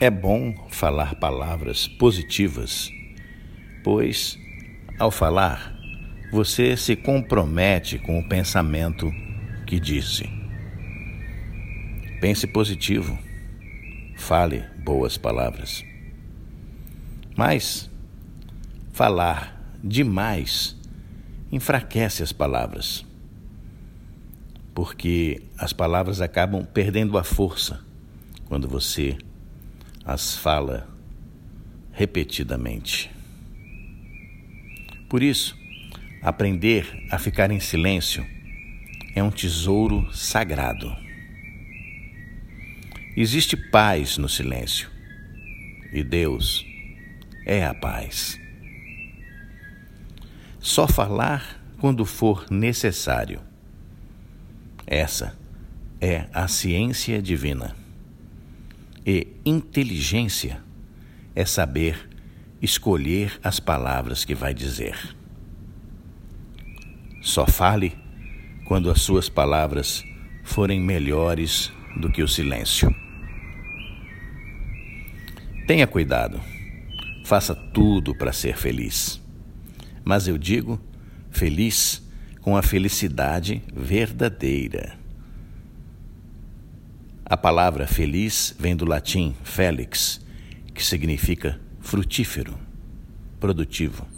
É bom falar palavras positivas, pois, ao falar, você se compromete com o pensamento que disse. Pense positivo, fale boas palavras. Mas falar demais enfraquece as palavras, porque as palavras acabam perdendo a força quando você as fala repetidamente. Por isso, aprender a ficar em silêncio é um tesouro sagrado. Existe paz no silêncio e Deus é a paz. Só falar quando for necessário. Essa é a ciência divina. E inteligência é saber escolher as palavras que vai dizer. Só fale quando as suas palavras forem melhores do que o silêncio. Tenha cuidado, faça tudo para ser feliz. Mas eu digo feliz com a felicidade verdadeira. A palavra feliz vem do latim felix, que significa frutífero, produtivo.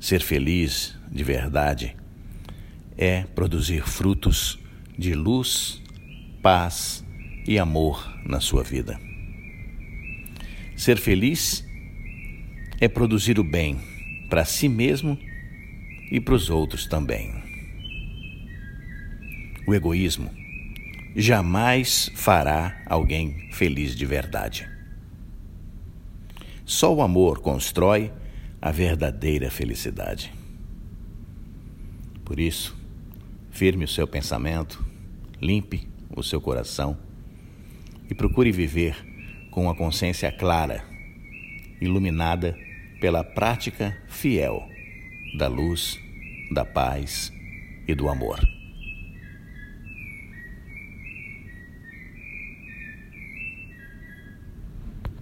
Ser feliz de verdade é produzir frutos de luz, paz e amor na sua vida. Ser feliz é produzir o bem para si mesmo e para os outros também. O egoísmo jamais fará alguém feliz de verdade. Só o amor constrói a verdadeira felicidade. Por isso, firme o seu pensamento, limpe o seu coração e procure viver com a consciência clara, iluminada pela prática fiel da luz, da paz e do amor.